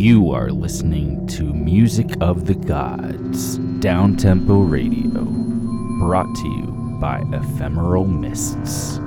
You are listening to Music of the Gods, Downtempo Radio, brought to you by Ephemeral Mists.